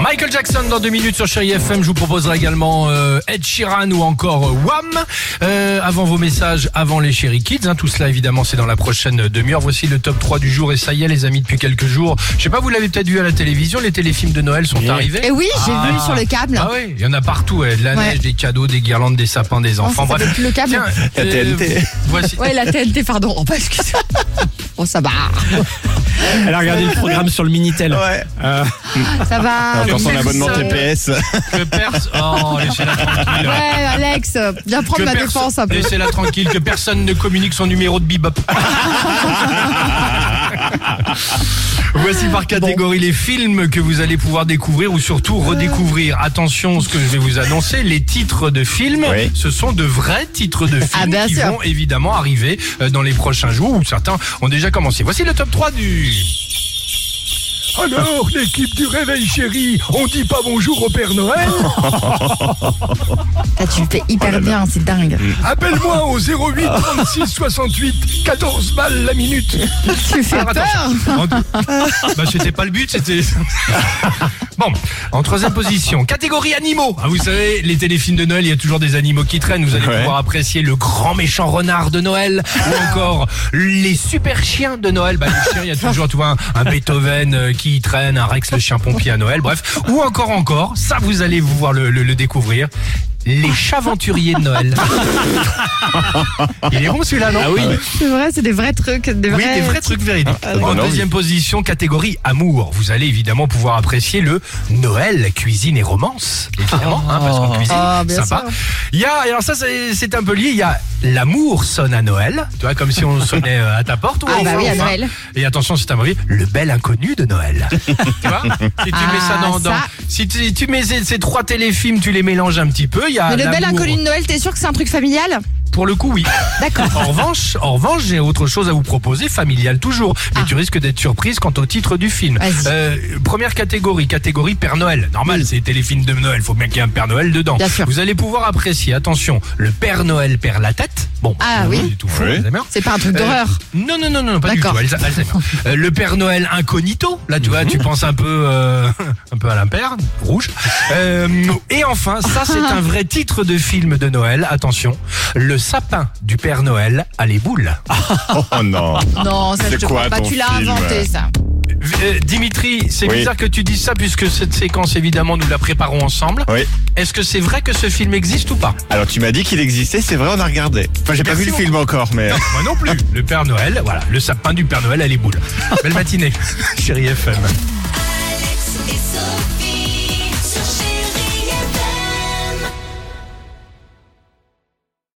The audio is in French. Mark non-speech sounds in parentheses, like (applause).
Michael Jackson dans deux minutes sur Chéri FM. Je vous proposerai également euh, Ed Sheeran ou encore euh, Wham. Euh, avant vos messages, avant les Chéri Kids. hein. tout cela évidemment c'est dans la prochaine demi-heure. Voici le top 3 du jour et ça y est les amis depuis quelques jours. Je sais pas, vous l'avez peut-être vu à la télévision, les téléfilms de Noël sont arrivés. Et oui, j'ai Ah. vu sur le câble. Ah oui, il y en a partout, de la Ouais. neige, des cadeaux, des guirlandes, des sapins, des Oh, enfants. le câble. Tiens, La TNT. voici. Ouais, la TNT, pardon. Oh, bah, excuse-moi. (laughs) Oh, ça va. (laughs) Elle a regardé le programme sur le Minitel. Ouais. Euh, Ça va. Encore son abonnement TPS. Que perce. Oh, laissez-la tranquille. Ouais, Alex, viens prendre Que ma perso- défense un peu. Laissez-la tranquille, que personne ne communique son numéro de bibop. (laughs) Voici par catégorie les films que vous allez pouvoir découvrir ou surtout redécouvrir. Attention, ce que je vais vous annoncer, les titres de films, Oui. ce sont de vrais titres de films Ah, bien qui sûr. vont évidemment arriver euh, dans les prochains jours ou certains ont déjà commencé. Voici le top 3 du... Alors, l'équipe du Réveil Chéri, on dit pas bonjour au Père Noël Ah, tu le fais hyper bien, c'est dingue. Appelle-moi au 08 36 68 14 balles la minute. Tu fais Alors, peur. En- Bah, c'était pas le but, c'était. (laughs) Bon, en troisième position, catégorie animaux. Ah, vous savez, les téléfilms de Noël, il y a toujours des animaux qui traînent. Vous allez Ouais. pouvoir apprécier le grand méchant renard de Noël ou encore les super chiens de Noël. Bah, les chiens, il y a toujours, tu vois, un, un Beethoven euh, qui traîne, un Rex le chien pompier à Noël. Bref, ou encore, encore, ça vous allez le, le- le découvrir. Les chaventuriers de Noël. Il est bon celui-là, non Ah oui. C'est vrai, c'est des vrais trucs. Des oui, vrais... des vrais trucs véridiques. Ah, en deuxième position, catégorie amour. Vous allez évidemment pouvoir apprécier le Noël, cuisine et romance. Évidemment, hein, parce qu'on cuisine. Ah, bien sympa. sûr. Il y a, alors ça, c'est un peu lié. Il y a l'amour sonne à Noël. Tu vois, comme si on (laughs) sonnait euh, à ta porte. ou Ah, bah oui, à. Noël. Et attention, c'est un mauvais. Le bel inconnu de Noël. (laughs) tu vois Si tu mets ça dans, dans- ça. si tu, tu mets ces, ces trois téléfilms, tu les mélanges un petit peu. Il y a Mais le bel inconnu de Noël, t'es sûr que c'est un truc familial? Pour le coup, oui. (laughs) D'accord. En revanche, en revanche, j'ai autre chose à vous proposer, familial toujours. Mais tu risques d'être surprise quant au titre du film. Ah. Euh, première catégorie, catégorie Père Noël. Normal, c'est téléfilm de Noël, faut bien qu'il y ait un Père Noël dedans. Bien sûr. Vous allez pouvoir apprécier, attention, le Père Noël perd la tête. Bon, Ah c'est oui. tout faux, Oui. C'est pas un truc d'horreur. Euh, non, non, non, non, pas du tout. Alzheimer. (laughs) Euh, le Père Noël incognito. Là, tu vois, tu penses un peu, euh, (laughs) un peu à l'impair, rouge. Euh, et enfin, ça, c'est un vrai titre de film de Noël. Attention, le sapin du Père Noël a les boules. (laughs) Oh non. Non, ça je te crois pas. Tu l'as film inventé, ça. Euh, Dimitri, c'est Oui. bizarre que tu dises ça puisque cette séquence, évidemment, nous la préparons ensemble. Oui. Est-ce que c'est vrai que ce film existe ou pas? Alors tu m'as dit qu'il existait, c'est vrai, on a regardé. Enfin, j'ai pas Merci vu le beaucoup. film encore, mais. Moi non plus. (laughs) Le Père Noël, voilà, le sapin du Père Noël a les boules. Belle matinée, (laughs) chérie FM. Alex et Sophie.